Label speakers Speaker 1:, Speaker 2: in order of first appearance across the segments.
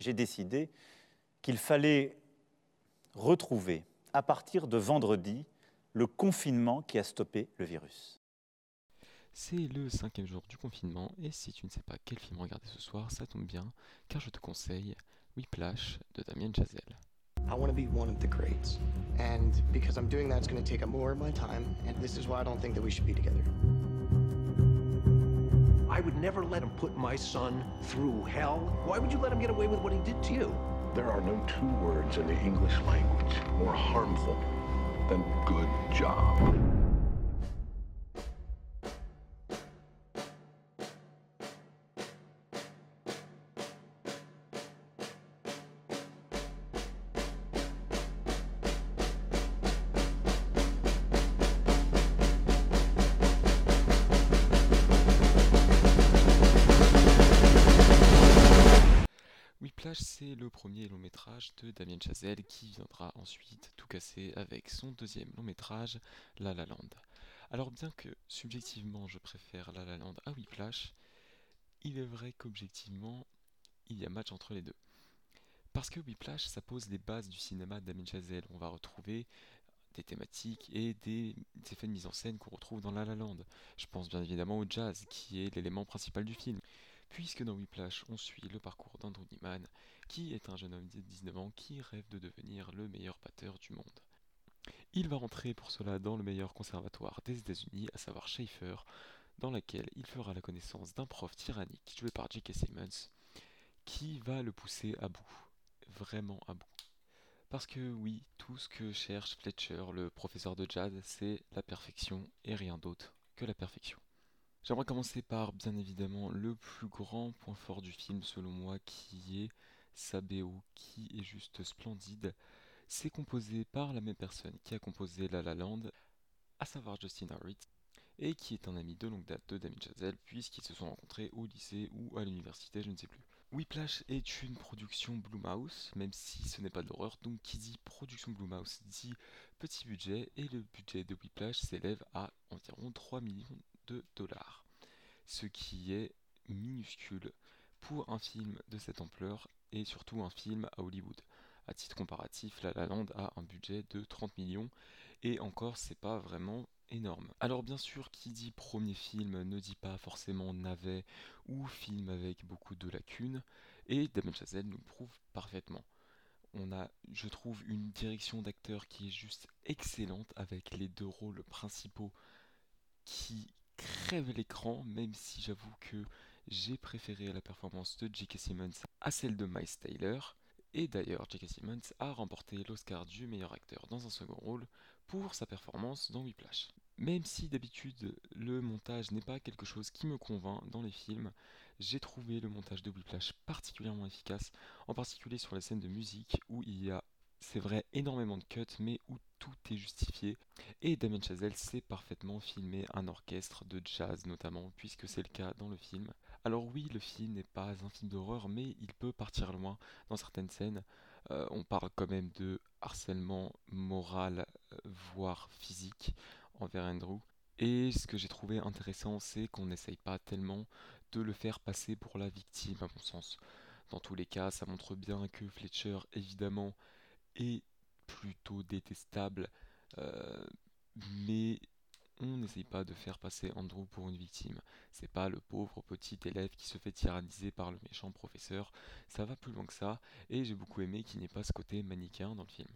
Speaker 1: j'ai décidé qu'il fallait retrouver, à partir de vendredi, le confinement qui a stoppé le virus.
Speaker 2: C'est le cinquième jour du confinement et si tu ne sais pas quel film regarder ce soir, ça tombe bien car je te conseille Whiplash de Damien Chazelle.
Speaker 3: I want to be one of the greats. And because I'm doing that, it's going to take up more of my time. And this is why I don't think that we should be together.
Speaker 4: I would never let him put my son through hell. Why would you let him get away with what he did to you?
Speaker 5: There are no two words in the English language more harmful than good job.
Speaker 2: C'est le premier long métrage de Damien Chazelle qui viendra ensuite tout casser avec son deuxième long métrage, La La Land. Alors bien que subjectivement je préfère La La Land à Whiplash, il est vrai qu'objectivement il y a match entre les deux. Parce que Whiplash, ça pose les bases du cinéma de Damien Chazelle. On va retrouver des thématiques et des effets de mise en scène qu'on retrouve dans La La Land. Je pense bien évidemment au jazz, qui est l'élément principal du film puisque dans Whiplash, on suit le parcours d'Andrew Neiman, qui est un jeune homme de 19 ans qui rêve de devenir le meilleur batteur du monde. Il va rentrer pour cela dans le meilleur conservatoire des États-Unis, à savoir Schaeffer, dans laquelle il fera la connaissance d'un prof tyrannique joué par J.K. Simmons, qui va le pousser à bout, vraiment à bout. Parce que oui, tout ce que cherche Fletcher, le professeur de jazz, c'est la perfection et rien d'autre que la perfection. J'aimerais commencer par, bien évidemment, le plus grand point fort du film, selon moi, qui est sa BO, qui est juste splendide. C'est composé par la même personne qui a composé La La Land, à savoir Justin Hurwitz, et qui est un ami de longue date de Damien Chazelle, puisqu'ils se sont rencontrés au lycée ou à l'université, je ne sais plus. Whiplash est une production Blumhouse, même si ce n'est pas de l'horreur, donc qui dit production Blumhouse dit petit budget, et le budget de Whiplash s'élève à environ 3 millions dollars, ce qui est minuscule pour un film de cette ampleur et surtout un film à Hollywood. À titre comparatif, La La Land a un budget de 30 millions et encore c'est pas vraiment énorme. Alors bien sûr, qui dit premier film ne dit pas forcément navet ou film avec beaucoup de lacunes et Damien Chazelle nous prouve parfaitement. On a, je trouve, une direction d'acteur qui est juste excellente avec les deux rôles principaux qui crève l'écran, même si j'avoue que j'ai préféré la performance de J.K. Simmons à celle de Miles Taylor. Et d'ailleurs, J.K. Simmons a remporté l'Oscar du meilleur acteur dans un second rôle pour sa performance dans Whiplash. Même si d'habitude le montage n'est pas quelque chose qui me convainc dans les films, j'ai trouvé le montage de Whiplash particulièrement efficace, en particulier sur les scènes de musique où il y a c'est vrai, énormément de cuts, mais où tout est justifié. Et Damien Chazelle sait parfaitement filmer un orchestre de jazz notamment, puisque c'est le cas dans le film. Alors oui, le film n'est pas un film d'horreur, mais il peut partir loin dans certaines scènes. Euh, on parle quand même de harcèlement moral, euh, voire physique, envers Andrew. Et ce que j'ai trouvé intéressant, c'est qu'on n'essaye pas tellement de le faire passer pour la victime, à mon sens. Dans tous les cas, ça montre bien que Fletcher, évidemment, plutôt détestable, euh, mais on n'essaye pas de faire passer Andrew pour une victime. C'est pas le pauvre petit élève qui se fait tyranniser par le méchant professeur, ça va plus loin que ça, et j'ai beaucoup aimé qu'il n'y pas ce côté manichéen dans le film.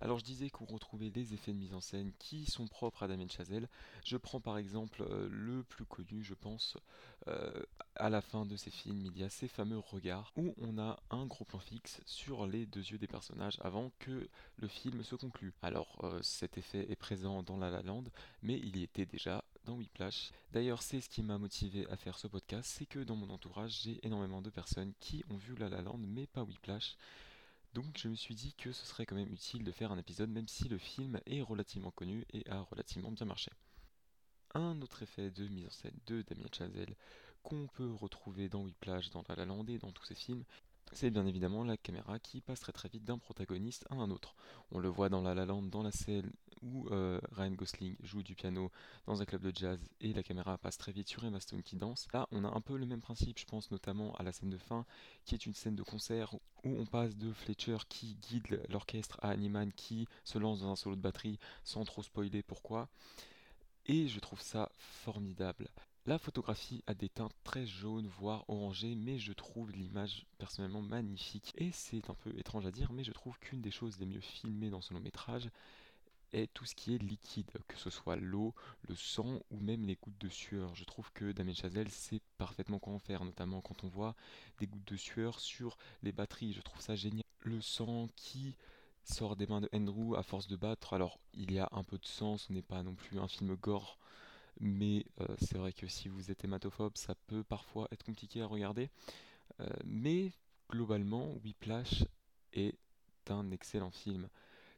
Speaker 2: Alors je disais qu'on retrouvait des effets de mise en scène qui sont propres à Damien Chazelle. Je prends par exemple euh, le plus connu, je pense, euh, à la fin de ces films, il y a ces fameux regards où on a un gros plan fixe sur les deux yeux des personnages avant que le film se conclue. Alors euh, cet effet est présent dans La La Land, mais il y était déjà dans Whiplash. D'ailleurs, c'est ce qui m'a motivé à faire ce podcast, c'est que dans mon entourage, j'ai énormément de personnes qui ont vu La La Land, mais pas Whiplash. Donc je me suis dit que ce serait quand même utile de faire un épisode même si le film est relativement connu et a relativement bien marché. Un autre effet de mise en scène de Damien Chazelle qu'on peut retrouver dans Whiplash, dans La La Land et dans tous ses films, c'est bien évidemment la caméra qui passe très très vite d'un protagoniste à un autre. On le voit dans La La Land, dans la scène où euh, Ryan Gosling joue du piano dans un club de jazz et la caméra passe très vite sur Emma Stone qui danse. Là, on a un peu le même principe, je pense notamment à la scène de fin, qui est une scène de concert où on passe de Fletcher qui guide l'orchestre à Animan qui se lance dans un solo de batterie sans trop spoiler pourquoi. Et je trouve ça formidable. La photographie a des teintes très jaunes, voire orangées, mais je trouve l'image personnellement magnifique. Et c'est un peu étrange à dire, mais je trouve qu'une des choses les mieux filmées dans ce long métrage est tout ce qui est liquide, que ce soit l'eau, le sang ou même les gouttes de sueur. Je trouve que Damien Chazelle sait parfaitement quoi en faire, notamment quand on voit des gouttes de sueur sur les batteries. Je trouve ça génial. Le sang qui sort des mains de Andrew à force de battre. Alors, il y a un peu de sang, ce n'est pas non plus un film gore mais euh, c'est vrai que si vous êtes hématophobe, ça peut parfois être compliqué à regarder. Euh, mais globalement, Whiplash est un excellent film.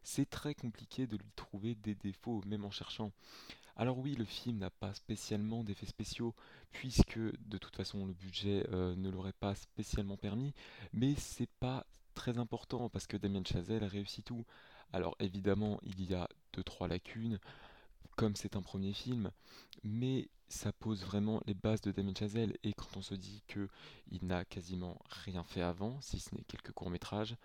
Speaker 2: C'est très compliqué de lui trouver des défauts, même en cherchant. Alors oui, le film n'a pas spécialement d'effets spéciaux, puisque de toute façon le budget euh, ne l'aurait pas spécialement permis, mais c'est pas très important parce que Damien Chazelle réussit tout. Alors évidemment, il y a deux trois lacunes comme c'est un premier film, mais ça pose vraiment les bases de Damien Chazelle. Et quand on se dit que il n'a quasiment rien fait avant, si ce n'est quelques courts métrages,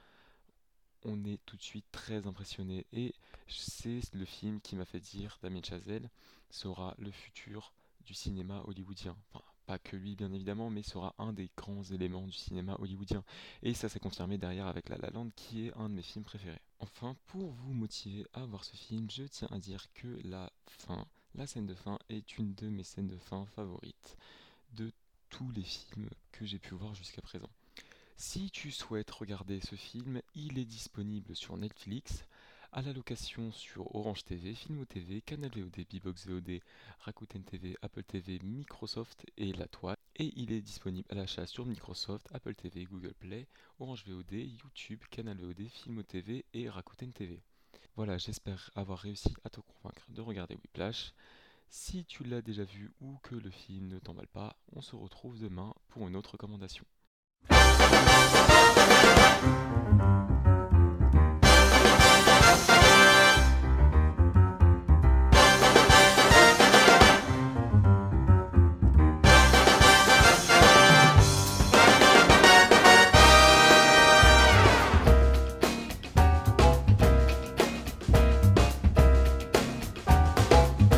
Speaker 2: on est tout de suite très impressionné. Et c'est le film qui m'a fait dire Damien Chazelle sera le futur du cinéma hollywoodien. Enfin, pas que lui bien évidemment, mais sera un des grands éléments du cinéma hollywoodien. Et ça s'est confirmé derrière avec La La Land, qui est un de mes films préférés. Enfin, pour vous motiver à voir ce film, je tiens à dire que la fin, la scène de fin, est une de mes scènes de fin favorites de tous les films que j'ai pu voir jusqu'à présent. Si tu souhaites regarder ce film, il est disponible sur Netflix, à la location sur Orange TV, Filmo TV, Canal VOD, Bbox VOD, Rakuten TV, Apple TV, Microsoft et La Toile. Et il est disponible à l'achat sur Microsoft, Apple TV, Google Play, Orange VOD, YouTube, Canal VOD, Filmo TV et Rakuten TV. Voilà, j'espère avoir réussi à te convaincre de regarder Whiplash. Si tu l'as déjà vu ou que le film ne t'emballe pas, on se retrouve demain pour une autre recommandation. Thank you.